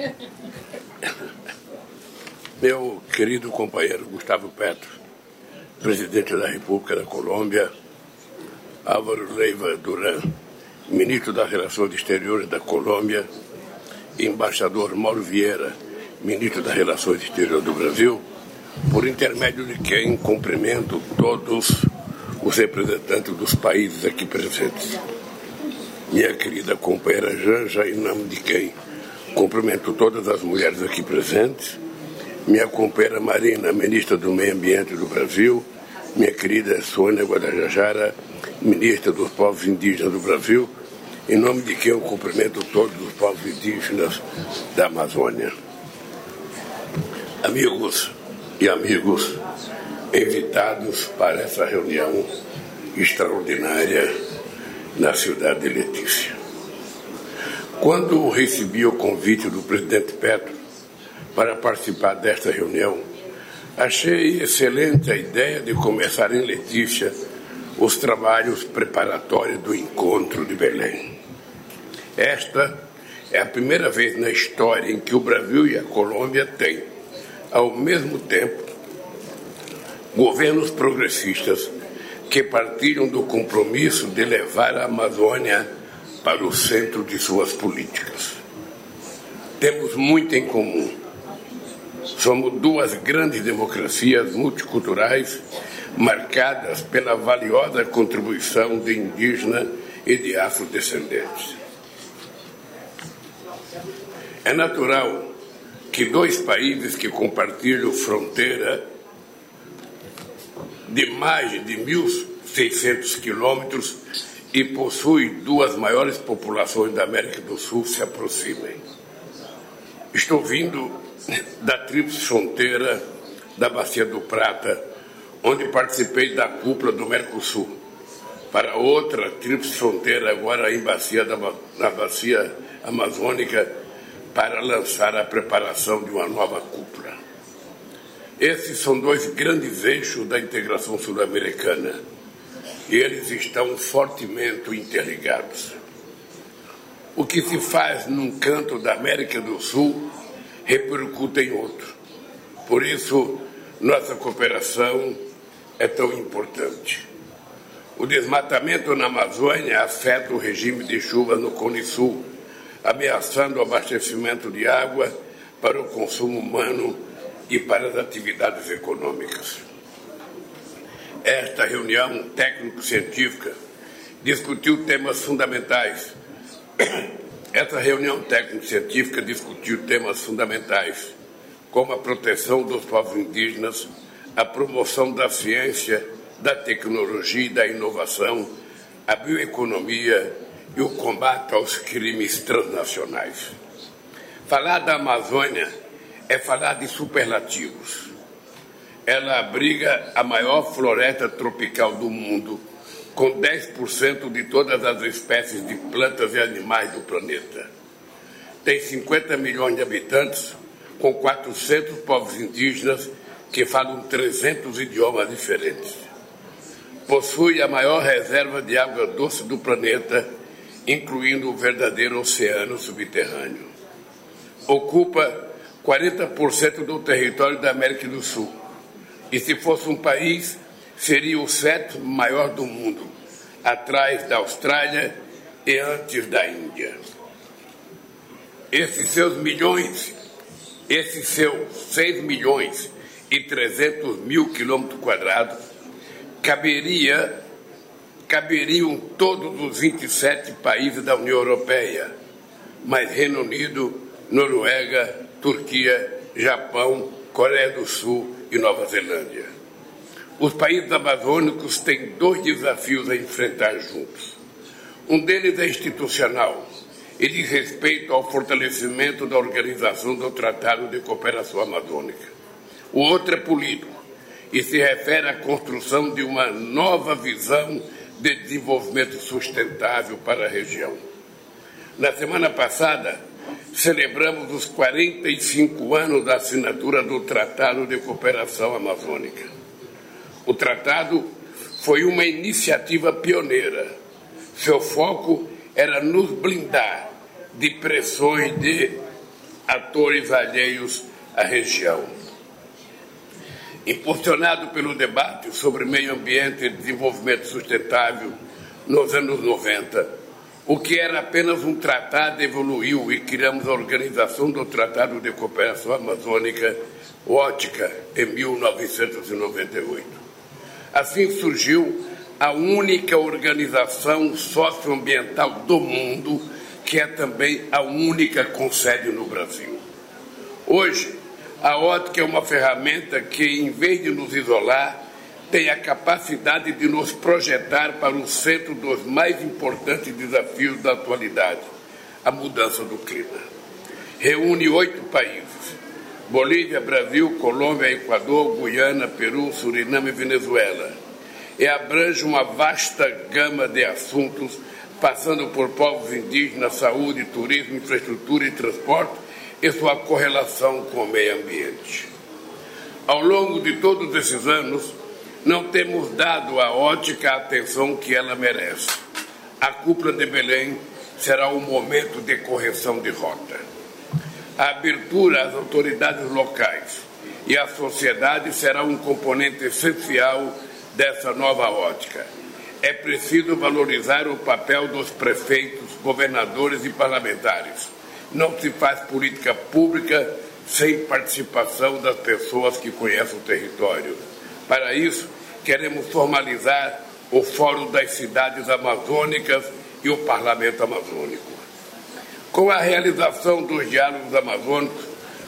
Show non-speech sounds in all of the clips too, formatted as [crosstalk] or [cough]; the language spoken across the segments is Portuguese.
[laughs] Meu querido companheiro Gustavo Petro, presidente da República da Colômbia, Álvaro Leiva Duran, ministro das Relações Exteriores da Colômbia, embaixador Mauro Vieira, ministro das Relações Exteriores do Brasil, por intermédio de quem cumprimento todos os representantes dos países aqui presentes. Minha querida companheira Janja, em nome de quem cumprimento todas as mulheres aqui presentes, minha companheira Marina, ministra do Meio Ambiente do Brasil, minha querida Sônia Guadalajara, ministra dos Povos Indígenas do Brasil, em nome de quem eu cumprimento todos os povos indígenas da Amazônia. Amigos e amigos, invitados para essa reunião extraordinária na cidade de Letícia. Quando recebi o convite do presidente Petro para participar desta reunião, achei excelente a ideia de começar em Letícia os trabalhos preparatórios do encontro de Belém. Esta é a primeira vez na história em que o Brasil e a Colômbia têm, ao mesmo tempo, governos progressistas que partilham do compromisso de levar a Amazônia para o centro de suas políticas. Temos muito em comum. Somos duas grandes democracias multiculturais marcadas pela valiosa contribuição de indígenas e de afrodescendentes. É natural que dois países que compartilham fronteira de mais de 1.600 quilômetros e possui duas maiores populações da América do Sul se aproximem. Estou vindo da Tríplice Fronteira da Bacia do Prata, onde participei da cúpula do Mercosul. Para outra Tríplice Fronteira, agora em Bacia da, na Bacia Amazônica, para lançar a preparação de uma nova cúpula. Esses são dois grandes eixos da integração sul-americana eles estão fortemente interligados. O que se faz num canto da América do Sul repercute em outro. Por isso, nossa cooperação é tão importante. O desmatamento na Amazônia afeta o regime de chuvas no Cone Sul, ameaçando o abastecimento de água para o consumo humano e para as atividades econômicas. Esta reunião técnico-científica discutiu temas fundamentais. Esta reunião técnico-científica discutiu temas fundamentais, como a proteção dos povos indígenas, a promoção da ciência, da tecnologia e da inovação, a bioeconomia e o combate aos crimes transnacionais. Falar da Amazônia é falar de superlativos. Ela abriga a maior floresta tropical do mundo, com 10% de todas as espécies de plantas e animais do planeta. Tem 50 milhões de habitantes, com 400 povos indígenas que falam 300 idiomas diferentes. Possui a maior reserva de água doce do planeta, incluindo o verdadeiro oceano subterrâneo. Ocupa 40% do território da América do Sul. E se fosse um país, seria o sétimo maior do mundo, atrás da Austrália e antes da Índia. Esses seus milhões, esses seus 6 milhões e 300 mil quilômetros quadrados, caberia, caberiam todos os 27 países da União Europeia, mas Reino Unido, Noruega, Turquia, Japão, Coreia do Sul e Nova Zelândia. Os países amazônicos têm dois desafios a enfrentar juntos. Um deles é institucional e diz respeito ao fortalecimento da organização do Tratado de Cooperação Amazônica. O outro é político e se refere à construção de uma nova visão de desenvolvimento sustentável para a região. Na semana passada, celebramos os 45 anos da assinatura do Tratado de Cooperação Amazônica. O tratado foi uma iniciativa pioneira. Seu foco era nos blindar de pressões de atores alheios à região. Impulsionado pelo debate sobre meio ambiente e desenvolvimento sustentável nos anos 90, o que era apenas um tratado evoluiu e criamos a Organização do Tratado de Cooperação Amazônica, ótica, em 1998. Assim surgiu a única organização socioambiental do mundo, que é também a única com sede no Brasil. Hoje, a ótica é uma ferramenta que, em vez de nos isolar, tem a capacidade de nos projetar para o centro dos mais importantes desafios da atualidade, a mudança do clima. Reúne oito países: Bolívia, Brasil, Colômbia, Equador, Guiana, Peru, Suriname e Venezuela. E abrange uma vasta gama de assuntos, passando por povos indígenas, saúde, turismo, infraestrutura e transporte e sua correlação com o meio ambiente. Ao longo de todos esses anos, não temos dado à ótica a atenção que ela merece. A cúpula de Belém será um momento de correção de rota. A abertura às autoridades locais e à sociedade será um componente essencial dessa nova ótica. É preciso valorizar o papel dos prefeitos, governadores e parlamentares. Não se faz política pública sem participação das pessoas que conhecem o território para isso, queremos formalizar o Fórum das Cidades Amazônicas e o Parlamento Amazônico. Com a realização dos diálogos amazônicos,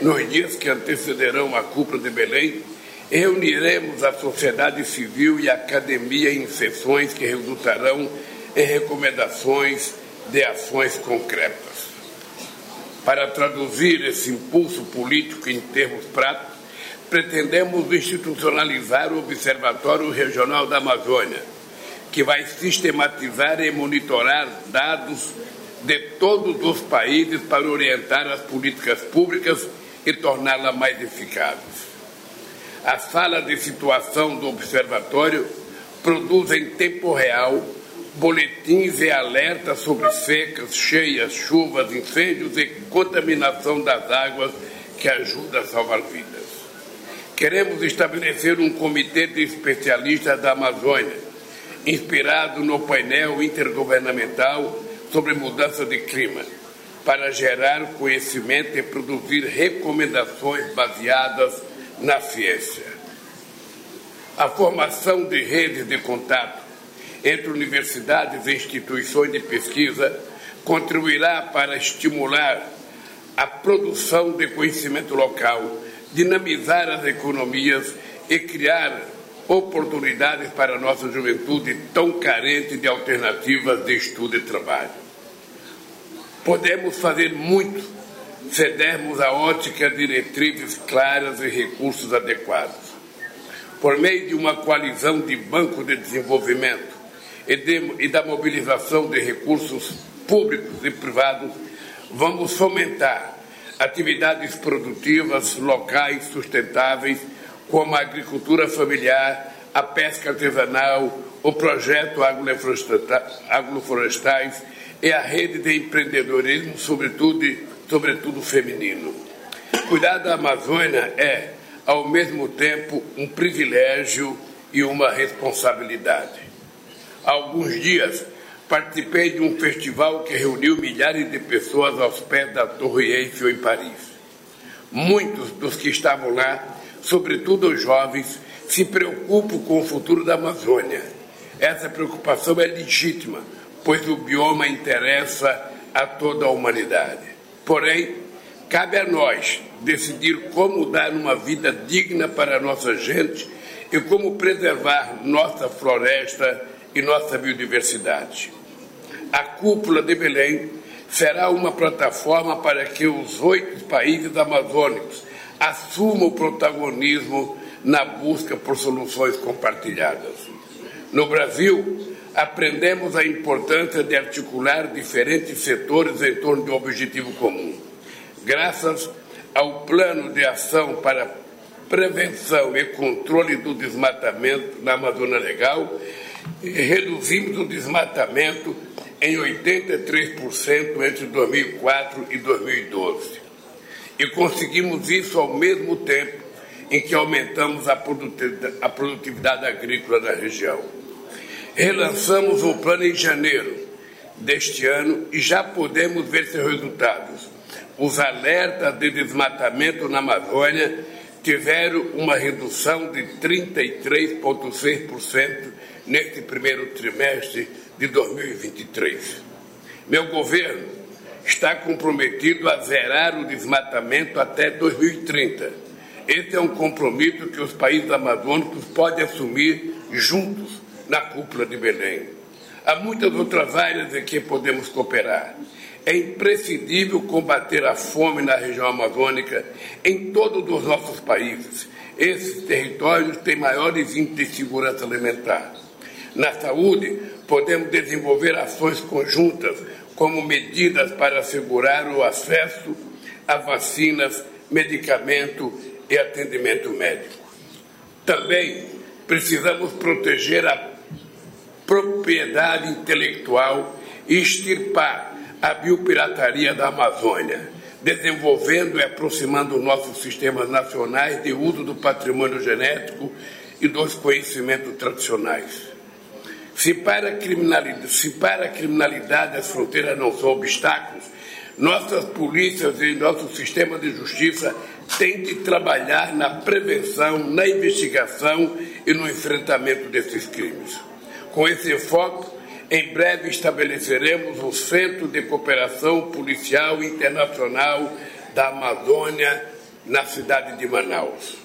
nos dias que antecederão a cúpula de Belém, reuniremos a sociedade civil e a academia em sessões que resultarão em recomendações de ações concretas. Para traduzir esse impulso político em termos práticos, pretendemos institucionalizar o Observatório Regional da Amazônia, que vai sistematizar e monitorar dados de todos os países para orientar as políticas públicas e torná-las mais eficazes. A sala de situação do Observatório produz em tempo real boletins e alertas sobre secas, cheias, chuvas, incêndios e contaminação das águas que ajuda a salvar vidas. Queremos estabelecer um comitê de especialistas da Amazônia, inspirado no painel intergovernamental sobre mudança de clima, para gerar conhecimento e produzir recomendações baseadas na ciência. A formação de redes de contato entre universidades e instituições de pesquisa contribuirá para estimular a produção de conhecimento local dinamizar as economias e criar oportunidades para a nossa juventude tão carente de alternativas de estudo e trabalho. Podemos fazer muito se dermos a ótica diretrizes claras e recursos adequados. Por meio de uma coalizão de bancos de desenvolvimento e, de, e da mobilização de recursos públicos e privados, vamos fomentar atividades produtivas locais sustentáveis, como a agricultura familiar, a pesca artesanal, o projeto agroflorestais e a rede de empreendedorismo, sobretudo, sobretudo feminino. Cuidar da Amazônia é, ao mesmo tempo, um privilégio e uma responsabilidade. Há alguns dias, participei de um festival que reuniu milhares de pessoas aos pés da Torre Eiffel em Paris. Muitos dos que estavam lá, sobretudo os jovens, se preocupam com o futuro da Amazônia. Essa preocupação é legítima, pois o bioma interessa a toda a humanidade. Porém, cabe a nós decidir como dar uma vida digna para a nossa gente e como preservar nossa floresta e nossa biodiversidade. A cúpula de Belém será uma plataforma para que os oito países amazônicos assumam o protagonismo na busca por soluções compartilhadas. No Brasil, aprendemos a importância de articular diferentes setores em torno de um objetivo comum. Graças ao Plano de Ação para Prevenção e Controle do Desmatamento na Amazônia Legal, reduzimos o desmatamento em 83% entre 2004 e 2012. E conseguimos isso ao mesmo tempo em que aumentamos a produtividade agrícola da região. Relançamos o plano em janeiro deste ano e já podemos ver seus resultados. Os alertas de desmatamento na Amazônia tiveram uma redução de 33,6% neste primeiro trimestre de 2023. Meu governo está comprometido a zerar o desmatamento até 2030. Esse é um compromisso que os países amazônicos podem assumir juntos na cúpula de Belém. Há muitas outras áreas em que podemos cooperar. É imprescindível combater a fome na região amazônica em todos os nossos países. Esses territórios têm maiores índices de segurança alimentar. Na saúde, podemos desenvolver ações conjuntas, como medidas para assegurar o acesso a vacinas, medicamento e atendimento médico. Também precisamos proteger a propriedade intelectual e extirpar a biopirataria da Amazônia, desenvolvendo e aproximando nossos sistemas nacionais de uso do patrimônio genético e dos conhecimentos tradicionais. Se para, a criminalidade, se para a criminalidade as fronteiras não são obstáculos, nossas polícias e nosso sistema de justiça têm de trabalhar na prevenção, na investigação e no enfrentamento desses crimes. Com esse enfoque, em breve estabeleceremos o Centro de Cooperação Policial Internacional da Amazônia na cidade de Manaus.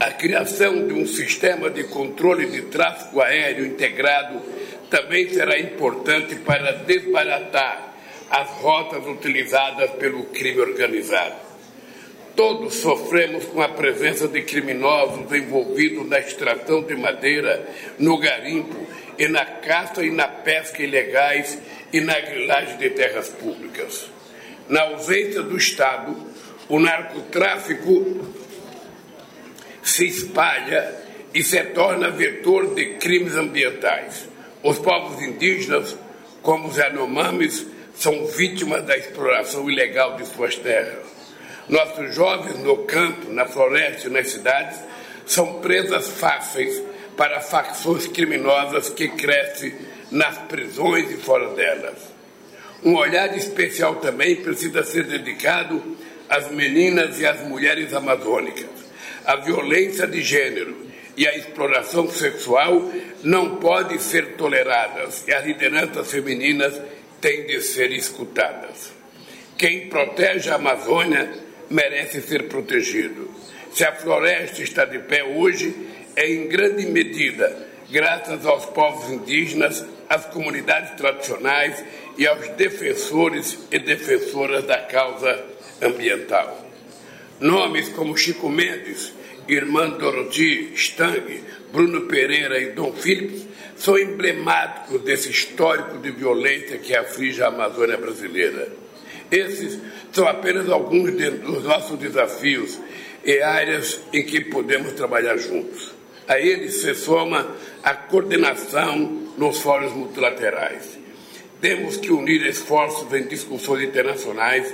A criação de um sistema de controle de tráfego aéreo integrado também será importante para desbaratar as rotas utilizadas pelo crime organizado. Todos sofremos com a presença de criminosos envolvidos na extração de madeira, no garimpo e na caça e na pesca ilegais e na grilagem de terras públicas. Na ausência do Estado, o narcotráfico se espalha e se torna vetor de crimes ambientais. Os povos indígenas, como os Yanomamis, são vítimas da exploração ilegal de suas terras. Nossos jovens no campo, na floresta e nas cidades são presas fáceis para facções criminosas que crescem nas prisões e fora delas. Um olhar especial também precisa ser dedicado às meninas e às mulheres amazônicas a violência de gênero e a exploração sexual não podem ser toleradas e as lideranças femininas têm de ser escutadas. Quem protege a Amazônia merece ser protegido. Se a floresta está de pé hoje, é em grande medida graças aos povos indígenas, às comunidades tradicionais e aos defensores e defensoras da causa ambiental. Nomes como Chico Mendes, Irmã Dorothy Stang, Bruno Pereira e Dom Phillips são emblemáticos desse histórico de violência que aflige a Amazônia brasileira. Esses são apenas alguns dos nossos desafios e áreas em que podemos trabalhar juntos. A eles se soma a coordenação nos fóruns multilaterais. Temos que unir esforços em discussões internacionais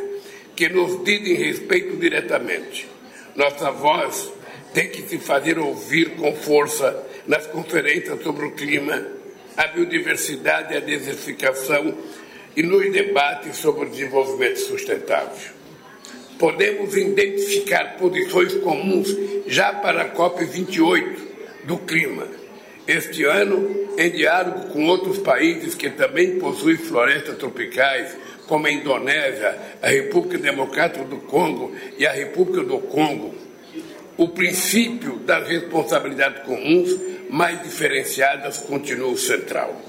que nos dizem respeito diretamente. Nossa voz tem que se fazer ouvir com força nas conferências sobre o clima, a biodiversidade e a desertificação e nos debates sobre o desenvolvimento sustentável. Podemos identificar posições comuns já para a COP28 do clima. Este ano, em diálogo com outros países que também possuem florestas tropicais, como a Indonésia, a República Democrática do Congo e a República do Congo, o princípio das responsabilidades comuns mais diferenciadas continua central.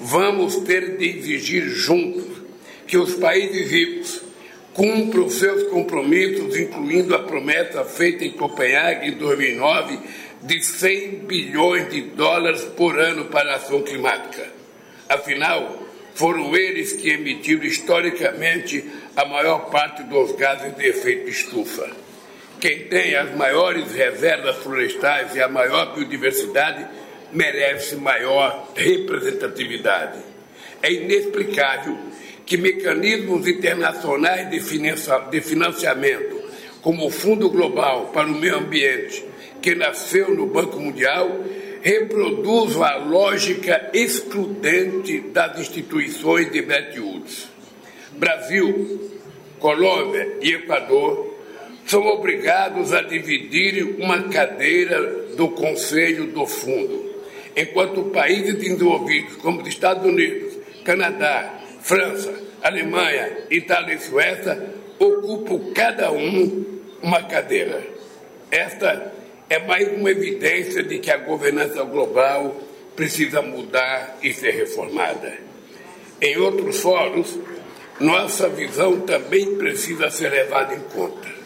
Vamos ter de exigir juntos que os países ricos cumpram seus compromissos, incluindo a promessa feita em Copenhague em 2009 de 100 bilhões de dólares por ano para a ação climática. Afinal, foram eles que emitiram historicamente a maior parte dos gases de efeito estufa. Quem tem as maiores reservas florestais e a maior biodiversidade merece maior representatividade. É inexplicável que mecanismos internacionais de financiamento, como o Fundo Global para o Meio Ambiente, que nasceu no Banco Mundial, reproduzam a lógica excludente das instituições de Bretton Woods. Brasil, Colômbia e Equador são obrigados a dividir uma cadeira do Conselho do Fundo, enquanto países desenvolvidos como os Estados Unidos, Canadá, França, Alemanha, Itália e Suécia ocupam cada um uma cadeira. Esta é mais uma evidência de que a governança global precisa mudar e ser reformada. Em outros fóruns, nossa visão também precisa ser levada em conta.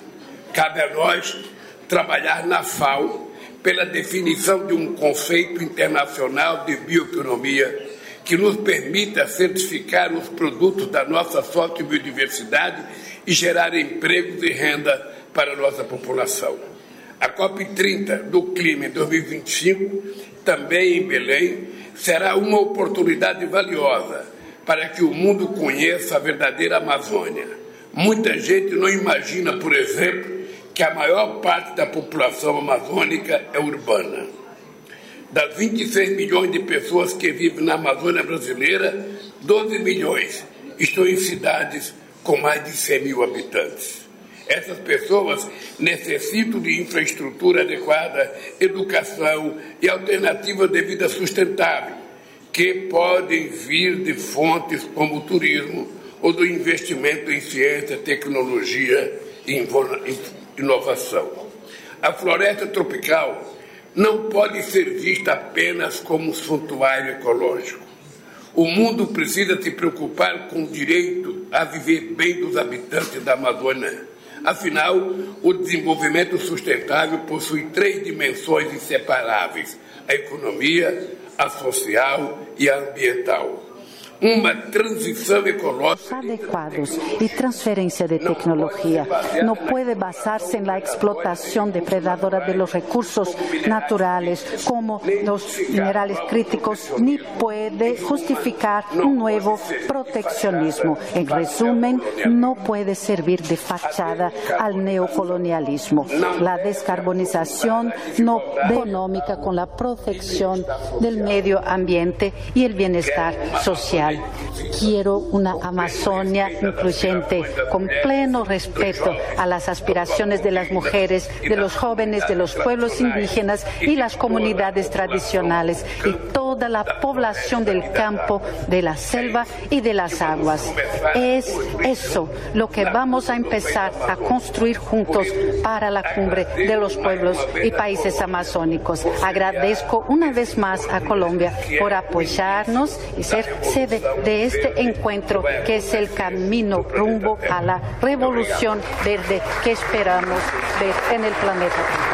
Cabe a nós trabalhar na FAO pela definição de um conceito internacional de bioeconomia que nos permita certificar os produtos da nossa sociobiodiversidade e gerar empregos e renda para a nossa população. A COP30 do Clima em 2025, também em Belém, será uma oportunidade valiosa para que o mundo conheça a verdadeira Amazônia. Muita gente não imagina, por exemplo, que a maior parte da população amazônica é urbana. Das 26 milhões de pessoas que vivem na Amazônia brasileira, 12 milhões estão em cidades com mais de 100 mil habitantes. Essas pessoas necessitam de infraestrutura adequada, educação e alternativas de vida sustentável, que podem vir de fontes como o turismo ou do investimento em ciência, tecnologia e inovação. A floresta tropical não pode ser vista apenas como um santuário ecológico. O mundo precisa se preocupar com o direito a viver bem dos habitantes da Amazônia. Afinal, o desenvolvimento sustentável possui três dimensões inseparáveis: a economia, a social e a ambiental uma transição ecológica adequados y transferencia de tecnología. No puede basarse en la explotación depredadora de los recursos naturales como los minerales críticos, ni puede justificar un nuevo proteccionismo. En resumen, no puede servir de fachada al neocolonialismo. La descarbonización no económica con la protección del medio ambiente y el bienestar social. Quiero una Amazonia incluyente, con pleno respeto a las aspiraciones de las mujeres, de los jóvenes, de los pueblos indígenas y las comunidades tradicionales y toda la población del campo, de la selva y de las aguas. Es eso lo que vamos a empezar a construir juntos para la cumbre de los pueblos y países amazónicos. Agradezco una vez más a Colombia por apoyarnos y ser sede de este encuentro que es el camino rumbo a la revolución verde que esperamos ver en el planeta.